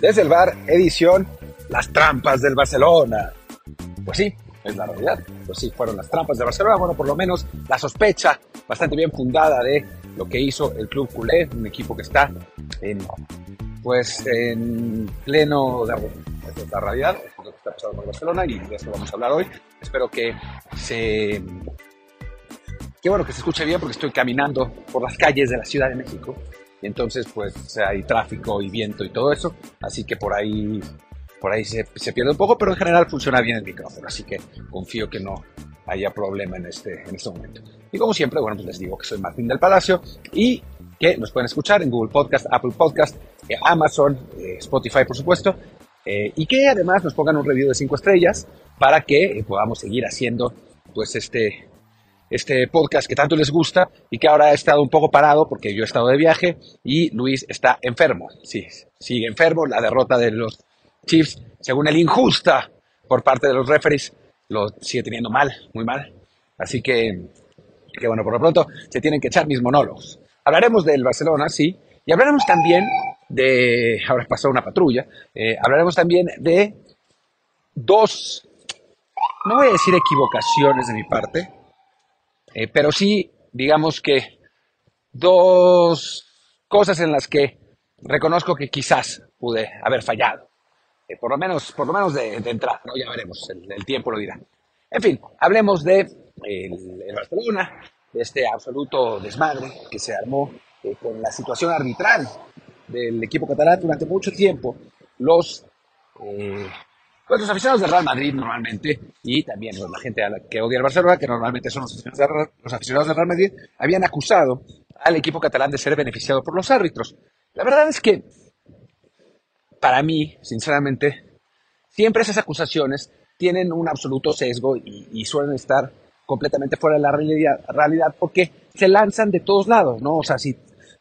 Desde el bar, edición Las trampas del Barcelona. Pues sí, es la realidad. Pues sí, fueron las trampas del Barcelona. Bueno, por lo menos la sospecha bastante bien fundada de lo que hizo el club culé, un equipo que está en, pues, en pleno de es la realidad, es lo que está pasando con Barcelona y de eso vamos a hablar hoy. Espero que se que bueno que se escuche bien porque estoy caminando por las calles de la Ciudad de México y entonces pues hay tráfico y viento y todo eso, así que por ahí por ahí se, se, pierde un poco, pero en general funciona bien el micrófono, así que confío que no haya problema en este, en este momento. Y como siempre, bueno, pues les digo que soy Martín del Palacio y que nos pueden escuchar en Google Podcast, Apple Podcast, eh, Amazon, eh, Spotify, por supuesto, eh, y que además nos pongan un review de 5 estrellas para que podamos seguir haciendo pues este, este podcast que tanto les gusta y que ahora ha estado un poco parado porque yo he estado de viaje y Luis está enfermo. Sí, sigue enfermo. La derrota de los Chiefs, según el injusta por parte de los referees, lo sigue teniendo mal, muy mal. Así que, que bueno, por lo pronto se tienen que echar mis monólogos. Hablaremos del Barcelona, sí, y hablaremos también de, ahora pasó una patrulla, eh, hablaremos también de dos, no voy a decir equivocaciones de mi parte, eh, pero sí, digamos que dos cosas en las que reconozco que quizás pude haber fallado. Eh, por lo menos, por lo menos de, entrada, ¿no? ya veremos, el, tiempo lo dirá. En fin, hablemos de el, el Barcelona, de este absoluto desmadre que se armó eh, con la situación arbitral del equipo catalán durante mucho tiempo. Los, pues los aficionados del Real Madrid normalmente, y también pues, la gente que odia al Barcelona, que normalmente son los aficionados, los aficionados del Real Madrid, habían acusado al equipo catalán de ser beneficiado por los árbitros. La verdad es que, para mí, sinceramente, siempre esas acusaciones tienen un absoluto sesgo y, suelen estar completamente fuera de la realidad, realidad, porque se lanzan de todos lados, ¿no? O sea, si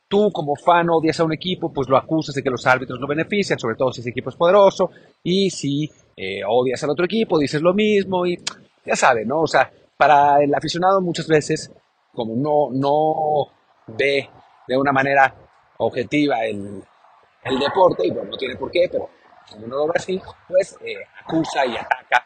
tú como fan odias a un equipo, pues lo acusas de que los árbitros no benefician, sobre todo si ese equipo es poderoso, y si eh, odias al otro equipo, dices lo mismo, y ya sabes, ¿no? O sea, para el aficionado muchas veces, como no, no ve de una manera objetiva el, el deporte, y bueno, no tiene por qué, pero cuando uno lo ve así, pues eh, acusa y ataca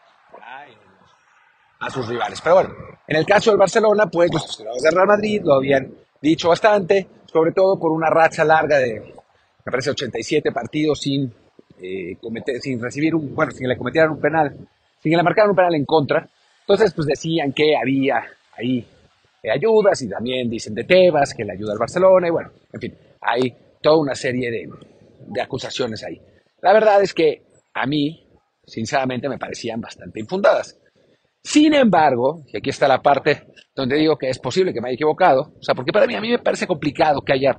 a sus rivales. Pero bueno, en el caso del Barcelona, pues los aficionados del Real Madrid lo habían dicho bastante, sobre todo por una racha larga de, me parece, 87 partidos sin, eh, sin recibir un, bueno, sin que le cometieran un penal, sin que le marcaran un penal en contra. Entonces, pues decían que había ahí eh, ayudas y también dicen de Tebas, que le ayuda al Barcelona y bueno, en fin, hay toda una serie de, de acusaciones ahí. La verdad es que a mí, sinceramente, me parecían bastante infundadas. Sin embargo, y aquí está la parte donde digo que es posible que me haya equivocado, o sea, porque para mí a mí me parece complicado que haya,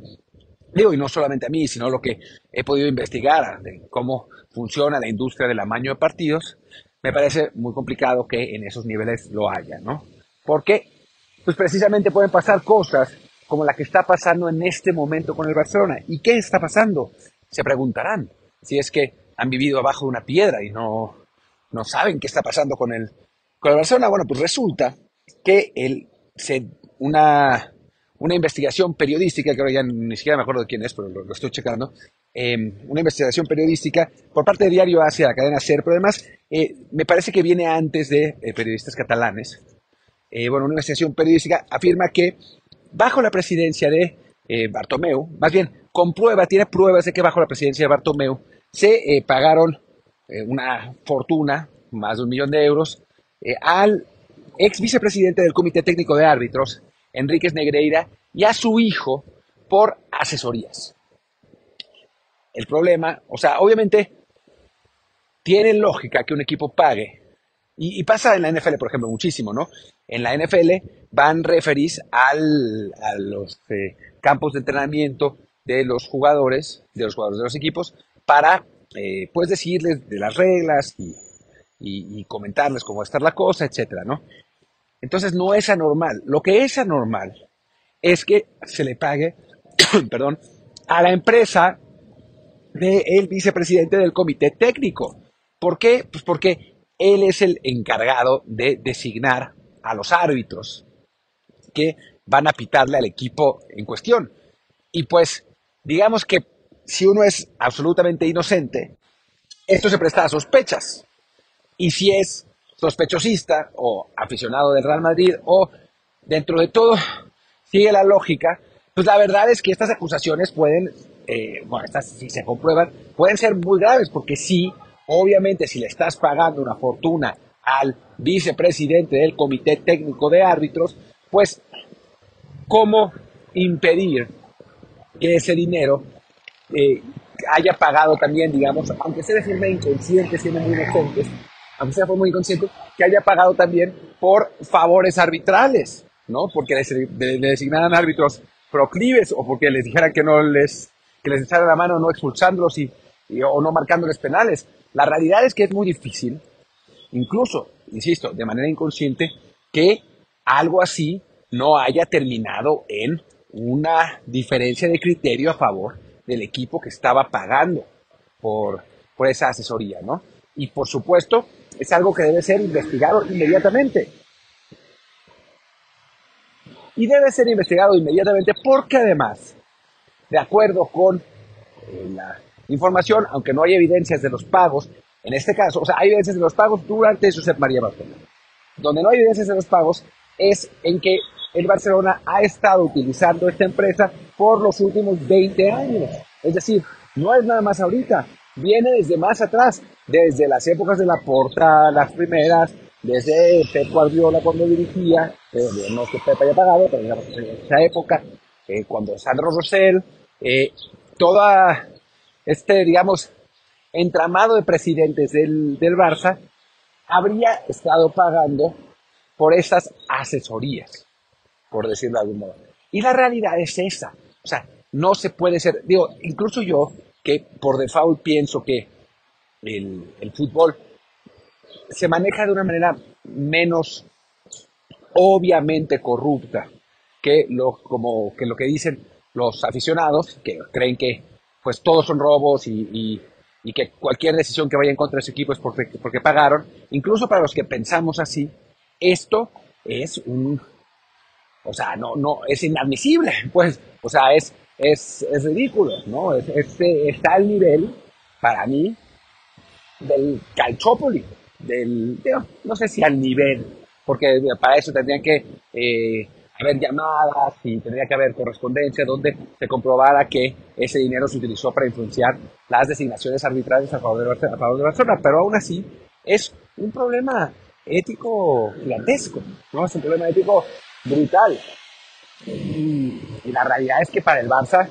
y no solamente a mí, sino lo que he podido investigar de cómo funciona la industria del amaño de partidos, me parece muy complicado que en esos niveles lo haya, ¿no? Porque, pues precisamente pueden pasar cosas como la que está pasando en este momento con el Barcelona. ¿Y qué está pasando? Se preguntarán si es que han vivido abajo de una piedra y no, no saben qué está pasando con el con el Barcelona, bueno, pues resulta que el, se, una, una investigación periodística, que ahora ya ni siquiera me acuerdo de quién es, pero lo, estoy checando, em, una investigación periodística por parte de Diario Asia, la cadena SER, pero además eh, me parece que viene antes de eh, periodistas catalanes. Eh, bueno, una investigación periodística afirma que bajo la presidencia de Bartomeu, más bien comprueba, tiene pruebas de que bajo la presidencia de Bartomeu se pagaron una fortuna, más de un millón de euros, al ex vicepresidente del Comité Técnico de Árbitros, Enríquez Negreira, y a su hijo por asesorías. El problema, o sea, obviamente tiene lógica que un equipo pague, y, pasa en la NFL, por ejemplo, muchísimo, ¿no? En la NFL van referís al, a los eh, campos de entrenamiento de los jugadores, de los jugadores de los equipos, para, eh, pues, decirles de las reglas y y, comentarles cómo va a estar la cosa, etcétera, ¿no? Entonces no es anormal. Lo que es anormal es que se le pague, perdón, a la empresa del vicepresidente del comité técnico. ¿Por qué? Pues porque él es el encargado de designar a los árbitros que van a pitarle al equipo en cuestión. Y pues, digamos que si uno es absolutamente inocente, esto se presta a sospechas. Y si es sospechosista o aficionado del Real Madrid o dentro de todo sigue la lógica, pues la verdad es que estas acusaciones pueden, eh, bueno, estas si se comprueban, pueden ser muy graves porque sí, obviamente si le estás pagando una fortuna al vicepresidente del Comité Técnico de Árbitros, pues cómo impedir que ese dinero eh, haya pagado también, digamos, aunque sea de forma inconsciente, siendo muy inocentes, aunque sea de forma inconsciente, que haya pagado también por favores arbitrales, ¿no? Porque le, designaran árbitros proclives o porque les dijeran que no les, que les echaran la mano no expulsándolos y, o no marcándoles penales. La realidad es que es muy difícil, incluso, insisto, de manera inconsciente, que algo así no haya terminado en una diferencia de criterio a favor del equipo que estaba pagando por, por esa asesoría, ¿no? Y por supuesto, es algo que debe ser investigado inmediatamente. Y debe ser investigado inmediatamente porque además, de acuerdo con eh, la información, aunque no hay evidencias de los pagos, en este caso, o sea, hay evidencias de los pagos durante Josep María Barcelona. Donde no hay evidencias de los pagos es en que el Barcelona ha estado utilizando esta empresa por los últimos 20 años. Es decir, no es nada más ahorita, viene desde más atrás, desde las épocas de la Porta, las primeras, desde Pep Guardiola cuando dirigía, no es que Pep haya pagado, pero en esa época, eh, cuando Sandro Rosell, eh, toda este, digamos, entramado de presidentes del, del Barça habría estado pagando por esas asesorías por decirlo de algún modo. Y la realidad es esa. O sea, no se puede ser, digo, incluso yo, que por default pienso que el, el fútbol se maneja de una manera menos obviamente corrupta que lo, como, que lo que dicen los aficionados, que creen que pues todos son robos y, y, que cualquier decisión que vaya en contra de su equipo es porque, porque pagaron. Incluso para los que pensamos así, esto es un o sea, no, no, es inadmisible, pues, o sea, es, es, es ridículo, ¿no? Es, está al nivel, para mí, del calchópoli, del, no sé si al nivel, porque para eso tendrían que eh, haber llamadas y tendría que haber correspondencia donde se comprobara que ese dinero se utilizó para influenciar las designaciones arbitrales a favor de, a favor de Barcelona, pero aún así es un problema ético gigantesco, ¿no? Es un problema ético brutal. Y, la realidad es que para el Barça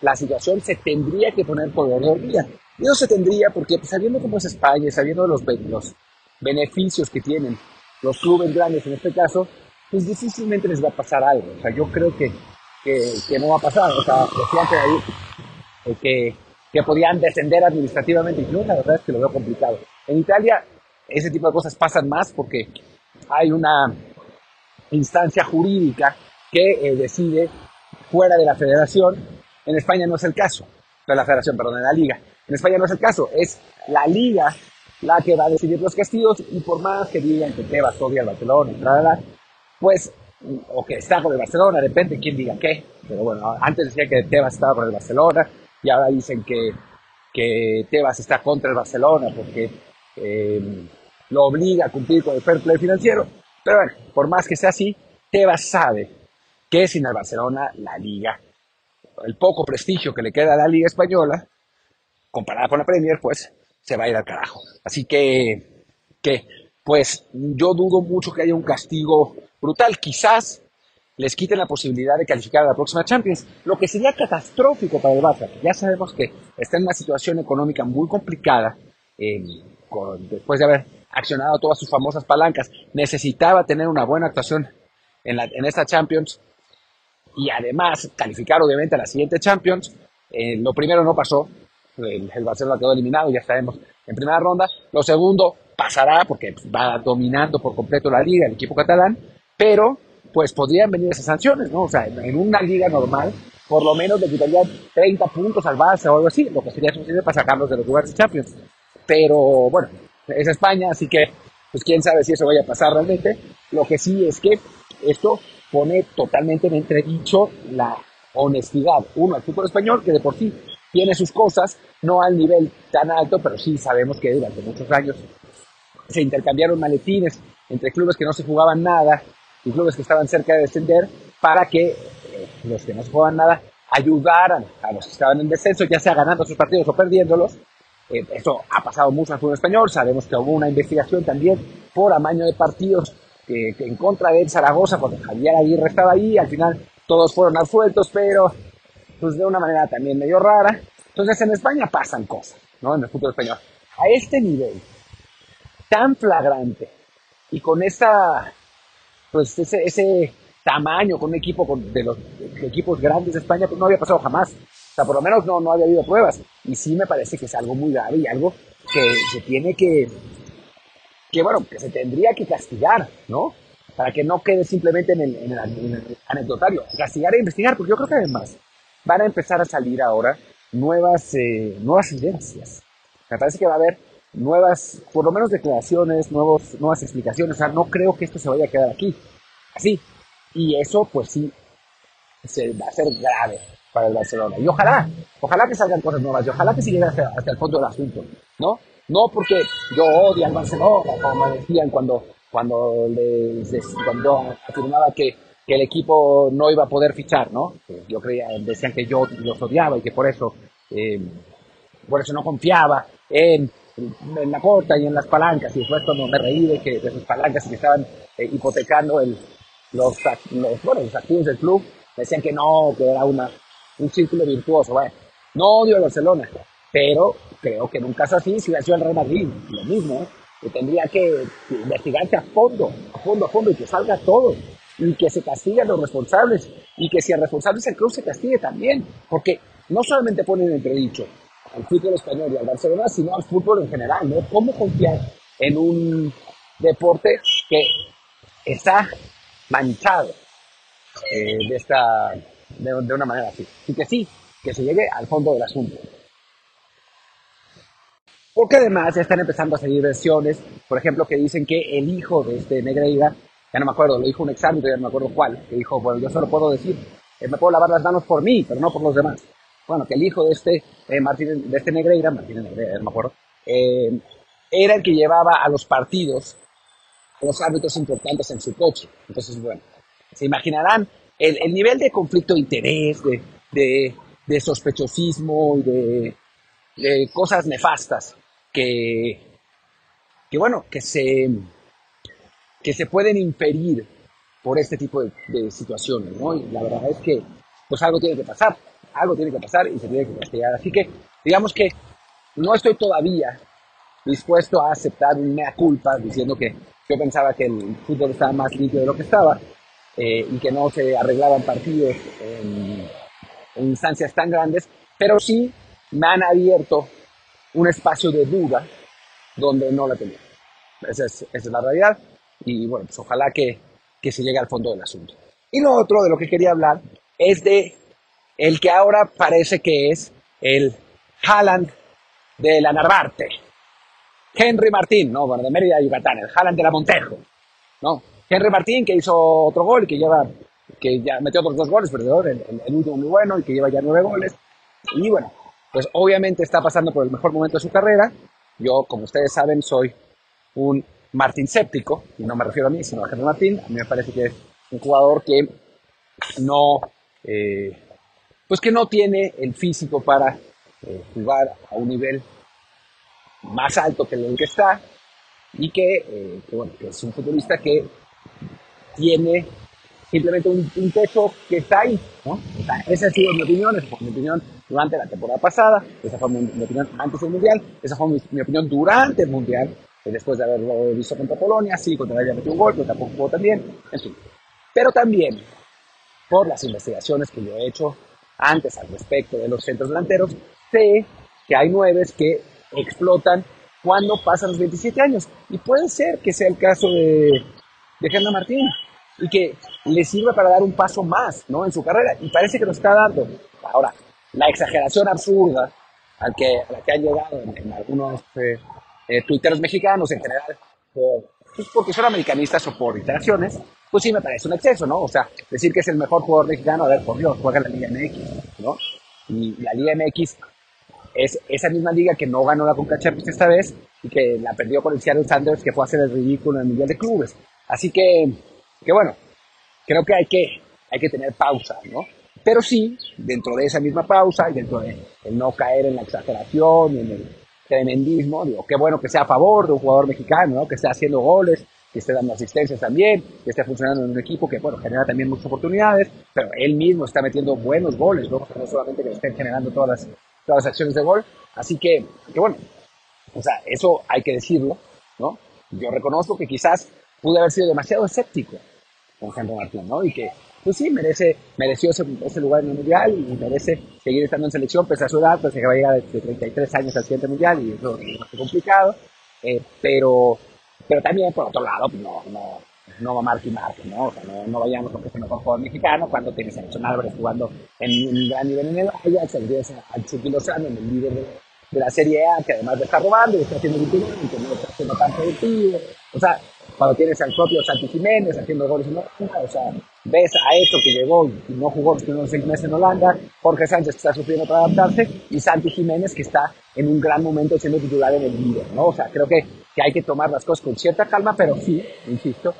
la situación se tendría que poner por orden día. Y no se tendría porque pues, sabiendo cómo es España, sabiendo los, los beneficios que tienen los clubes grandes en este caso, pues difícilmente les va a pasar algo. O sea, yo creo que, que, que no va a pasar. O sea, decían que, ahí, que, que podían descender administrativamente. Y yo la verdad es que lo veo complicado. En Italia ese tipo de cosas pasan más porque hay una instancia jurídica que eh, decide fuera de la federación. En España no es el caso, de la federación, perdón, de la liga. En España no es el caso, es la liga la que va a decidir los castigos y por más que digan que Tebas odia al Barcelona, pues, o que está con el Barcelona, depende quién diga qué. Pero bueno, antes decía que Tebas estaba con el Barcelona y ahora dicen que, que Tebas está contra el Barcelona porque eh, lo obliga a cumplir con el fair play financiero. Pero bueno, por más que sea así, Tebas sabe que sin el Barcelona la liga, el poco prestigio que le queda a la liga española, comparada con la Premier, pues se va a ir al carajo. Así que, que pues yo dudo mucho que haya un castigo brutal. Quizás les quiten la posibilidad de calificar a la próxima Champions, lo que sería catastrófico para el Barça. Ya sabemos que está en una situación económica muy complicada, eh, después de haber accionado todas sus famosas palancas, necesitaba tener una buena actuación en, la, en esta Champions y además calificar obviamente a la siguiente Champions. Eh, lo primero no pasó, el, Barcelona quedó eliminado, ya sabemos, en primera ronda. Lo segundo pasará porque va dominando por completo la liga el equipo catalán, pero pues podrían venir esas sanciones, ¿no? O sea, en, una liga normal, por lo menos le quitarían 30 puntos al Barça o algo así, lo que sería suficiente para sacarlos de los lugares de Champions. Pero bueno, es España, así que pues quién sabe si eso vaya a pasar realmente. Lo que sí es que esto pone totalmente en entredicho la honestidad, uno, al fútbol español, que de por sí tiene sus cosas, no al nivel tan alto, pero sí sabemos que durante muchos años se intercambiaron maletines entre clubes que no se jugaban nada y clubes que estaban cerca de descender para que eh, los que no se jugaban nada ayudaran a los que estaban en descenso, ya sea ganando sus partidos o perdiéndolos. Eh, ha pasado mucho en el fútbol español, sabemos que hubo una investigación también por amaño de partidos que, en contra de Zaragoza, porque Javier Aguirre estaba ahí, al final todos fueron absueltos, pero pues de una manera también medio rara. Entonces en España pasan cosas, ¿no? En el fútbol español. A este nivel, tan flagrante, y con esa, pues ese, ese tamaño, con un equipo de los equipos grandes de España, pues no había pasado jamás. O sea, por lo menos no, no había habido pruebas. Y sí me parece que es algo muy grave y algo que se tiene que, que bueno, que se tendría que castigar, ¿no? Para que no quede simplemente en el, en anecdotario. Castigar e investigar, porque yo creo que además van a empezar a salir ahora nuevas, eh, nuevas evidencias. Me parece que va a haber nuevas, por lo menos declaraciones, nuevos, nuevas explicaciones. O sea, no creo que esto se vaya a quedar aquí. Así. Y eso, pues sí, se va a ser grave para el Barcelona. Y ojalá, ojalá que salgan cosas nuevas y ojalá que se hasta, hasta el fondo del asunto, ¿no? No porque yo odio al Barcelona, como me decían cuando, cuando, les, cuando afirmaba que, que, el equipo no iba a poder fichar, ¿no? Yo creía, decían que yo los odiaba y que por eso, eh, por eso no confiaba en, en, la corta y en las palancas. Y después cuando me reí de, que, de sus palancas y que estaban eh, hipotecando el, los, los, bueno, los activos del club, decían que no, que era una, un círculo virtuoso. No odio a Barcelona, pero creo que en un caso así, si hubiera sido el Real Madrid, lo mismo, que tendría que investigarse a fondo, a fondo, a fondo, y que salga todo, y que se castiguen los responsables, y que si el responsable es el club, se castigue también, porque no solamente ponen entredicho al fútbol español y al Barcelona, sino al fútbol en general, ¿no? ¿Cómo confiar en un deporte que está manchado eh, de, esta, de, una manera así? Y que sí, que se llegue al fondo del asunto. Porque además ya están empezando a salir versiones, por ejemplo, que dicen que el hijo de este Negreira, ya no me acuerdo, lo dijo un examen, ya no me acuerdo cuál, que dijo, bueno, yo solo puedo decir, eh, me puedo lavar las manos por mí, pero no por los demás. Bueno, que el hijo de este, eh, Martín, de este Negreira, Martín Negreira, no me acuerdo, eh, era el que llevaba a los partidos a los árbitros importantes en su coche. Entonces, bueno, se imaginarán el, el nivel de conflicto de interés, de, de, de sospechosismo y de, de cosas nefastas que, bueno, que se, que se pueden inferir por este tipo de, situaciones, ¿no? Y la verdad es que, pues algo tiene que pasar, algo tiene que pasar y se tiene que castigar. Así que, digamos que no estoy todavía dispuesto a aceptar una culpa diciendo que yo pensaba que el fútbol estaba más limpio de lo que estaba eh, y que no se arreglaban partidos en, en instancias tan grandes, pero sí me han abierto un espacio de duda donde no la tenía. Esa es, esa es la realidad y bueno, pues ojalá que, que se llegue al fondo del asunto. Y lo otro de lo que quería hablar es de el que ahora parece que es el Haaland de la Narvarte. Henry Martín, no, bueno, de Mérida, Yucatán, el Haaland de la Montejo, ¿no? Henry Martín que hizo otro gol que lleva, que ya metió otros dos goles, pero el, el último muy bueno y que lleva ya nueve goles. Y bueno, pues obviamente está pasando por el mejor momento de su carrera. Yo, como ustedes saben, soy un Martín séptico, y no me refiero a mí, sino a Henry Martín. A mí me parece que es un jugador que no, eh, pues que no tiene el físico para eh, jugar a un nivel más alto que el que está y que, eh, que, bueno, que es un futbolista que tiene simplemente un, un techo que está ahí, ¿no? Sea, esa ha sido mi opinión, esa fue mi opinión durante la temporada pasada, esa fue mi, mi opinión antes del Mundial, esa fue mi, mi opinión durante el Mundial, después de haberlo visto contra Polonia, sí, contra había metido un gol, pero tampoco jugó también, en fin. Pero también, por las investigaciones que yo he hecho antes al respecto de los centros delanteros, sé que hay nueves que explotan cuando pasan los 27 años. Y puede ser que sea el caso de, de Germán Martín y que le sirva para dar un paso más ¿no? en su carrera. Y parece que lo está dando. Ahora, la exageración absurda al que, a la que han llegado en, algunos eh, eh, tuiteros mexicanos en general, por, pues porque son americanistas o por interacciones, pues sí me parece un exceso, ¿no? O sea, decir que es el mejor jugador mexicano, a ver, por Dios, juega en la Liga MX, ¿no? Y la Liga MX es esa misma liga que no ganó la Conca Champions esta vez y que la perdió con el Seattle Sanders que fue a hacer el ridículo en el Mundial de Clubes. Así que, que bueno, creo que hay que, hay que tener pausa, ¿no? Pero sí, dentro de esa misma pausa y dentro de no caer en la exageración y en el tremendismo, digo, qué bueno que sea a favor de un jugador mexicano, ¿no? Que esté haciendo goles, que esté dando asistencias también, que esté funcionando en un equipo que, bueno, genera también muchas oportunidades, pero él mismo está metiendo buenos goles, ¿no? No solamente que estén generando todas las, todas las acciones de gol. Así que, que bueno, o sea, eso hay que decirlo, ¿no? Yo reconozco que quizás pude haber sido demasiado escéptico con Henry Martín, ¿no? Y que, pues sí, merece, mereció ese, ese, lugar en el Mundial y merece seguir estando en selección pese a su edad, pues que va a llegar de 33 años al siguiente Mundial y eso es complicado. Eh, pero, pero también, por otro lado, pues no, no, no va marque y marque, ¿no? O sea, no, no vayamos con que es el mejor jugador mexicano cuando tienes a Nacho Álvarez jugando en un gran nivel en el Ajax, tendrías al Chucky Lozano en el líder de, la Serie A, que además de estar robando y está haciendo que no está haciendo tan productivo. O sea, cuando tienes al propio Santi Jiménez haciendo goles en Holanda, o sea, ves a esto que llegó y no jugó los seis meses en Holanda, Jorge Sánchez que está sufriendo para adaptarse y Santi Jiménez que está en un gran momento siendo titular en el líder, ¿no? O sea, creo que, que hay que tomar las cosas con cierta calma, pero sí, insisto,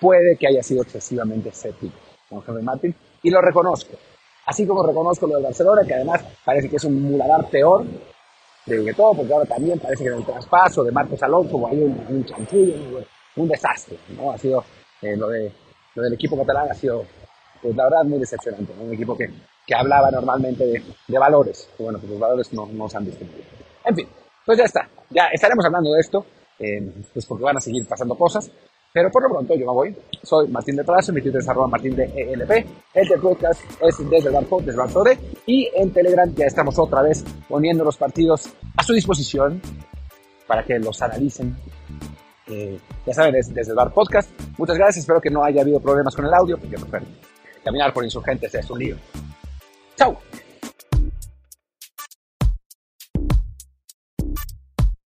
puede que haya sido excesivamente escéptico con Henry Martin y lo reconozco. Así como reconozco lo del Barcelona, que además parece que es un muladar peor de todo, porque ahora también parece que en el traspaso de Marcos Alonso hay un, un chanchullo, un desastre, ¿no? Ha sido, eh, lo, de, lo del equipo catalán ha sido, pues la verdad, muy decepcionante, ¿no? Un equipo que, que hablaba normalmente de, de valores, bueno, pues los valores no, no se han distinguido. En fin, pues ya está, ya estaremos hablando de esto, eh, pues porque van a seguir pasando cosas, pero por lo pronto yo me voy. Soy Martín de Palacio, mi Twitter es arroba martín de ELP. El podcast es desde el barco, desde el barco de. Y en Telegram ya estamos otra vez poniendo los partidos a su disposición para que los analicen. Eh, ya saben, es desde el bar podcast. Muchas gracias, espero que no haya habido problemas con el audio, porque caminar por insurgentes es un lío. ¡Chao!